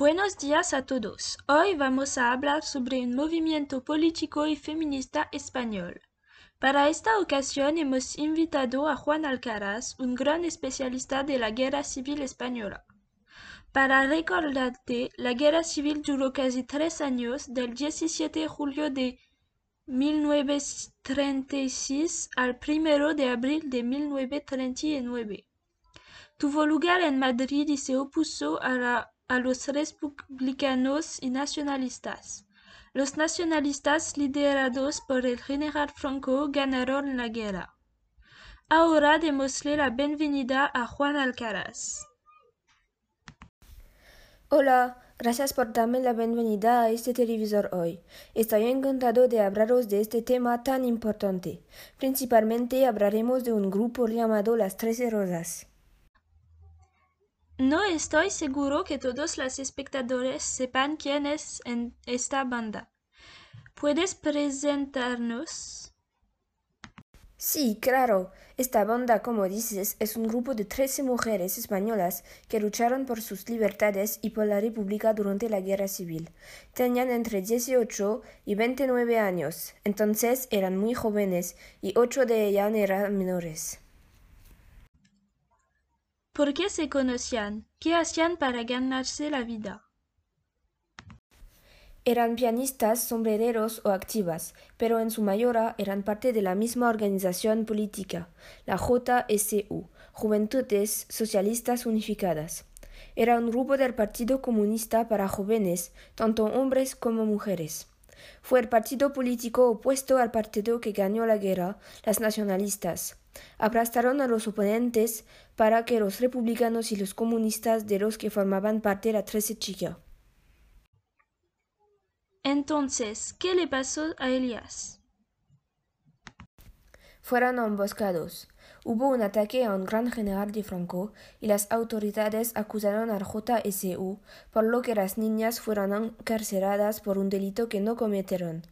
Buenos días a todos. Hoy vamos a hablar sobre un movimiento político y feminista español. Para esta ocasión hemos invitado a Juan Alcaraz, un gran especialista de la Guerra Civil Española. Para recordarte, la Guerra Civil duró casi tres años, del 17 de julio de 1936 al 1 de abril de 1939. Tuvo lugar en Madrid y se opuso a la a los republicanos y nacionalistas. Los nacionalistas, liderados por el general Franco, ganaron la guerra. Ahora démosle la bienvenida a Juan Alcaraz. Hola, gracias por darme la bienvenida a este televisor hoy. Estoy encantado de hablaros de este tema tan importante. Principalmente hablaremos de un grupo llamado Las Trece Rosas. No estoy seguro que todos los espectadores sepan quién es en esta banda. ¿Puedes presentarnos? Sí, claro. Esta banda, como dices, es un grupo de 13 mujeres españolas que lucharon por sus libertades y por la República durante la Guerra Civil. Tenían entre 18 y 29 años, entonces eran muy jóvenes y ocho de ellas eran menores. ¿Por qué se conocían? ¿Qué hacían para ganarse la vida? Eran pianistas, sombrereros o activas, pero en su mayoría eran parte de la misma organización política, la JSU, Juventudes Socialistas Unificadas. Era un grupo del Partido Comunista para jóvenes, tanto hombres como mujeres. Fue el partido político opuesto al partido que ganó la guerra, las nacionalistas. Aplastaron a los oponentes para que los republicanos y los comunistas de los que formaban parte la trece chica. Entonces, ¿qué le pasó a Elias? Fueron emboscados. Hubo un ataque a un gran general de Franco y las autoridades acusaron al JSU, por lo que las niñas fueron encarceladas por un delito que no cometieron.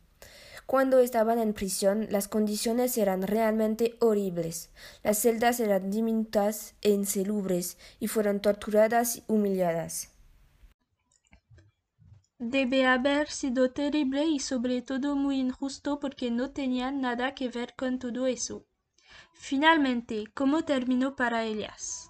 Cuando estaban en prisión, las condiciones eran realmente horribles. Las celdas eran diminutas e insalubres y fueron torturadas y humilladas. Debe haber sido terrible y sobre todo muy injusto porque no tenían nada que ver con todo eso. Finalmente, ¿cómo terminó para ellas?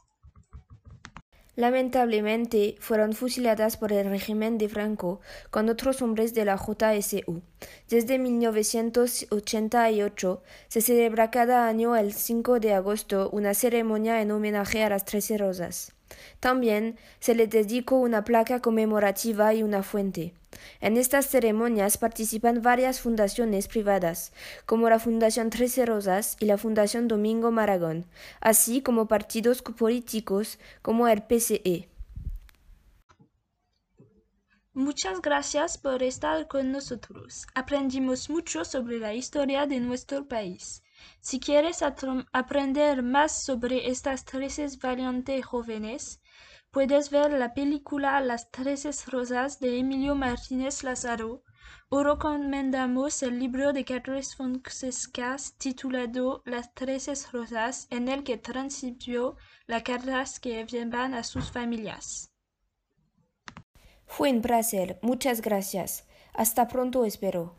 Lamentablemente, fueron fusiladas por el régimen de Franco con otros hombres de la JSU. Desde 1988 se celebra cada año el 5 de agosto una ceremonia en homenaje a las Trece Rosas. También se le dedicó una placa conmemorativa y una fuente. En estas ceremonias participan varias fundaciones privadas, como la Fundación Trece Rosas y la Fundación Domingo Maragón, así como partidos políticos como el PCE. Muchas gracias por estar con nosotros. Aprendimos mucho sobre la historia de nuestro país. Si quieres aprender más sobre estas trece valientes jóvenes, puedes ver la película Las Trece Rosas de Emilio Martínez Lázaro o recomendamos el libro de Carlos Fonseca titulado Las Trece Rosas, en el que transcribió las cartas que enviaban a sus familias. Fue un placer, muchas gracias. Hasta pronto espero.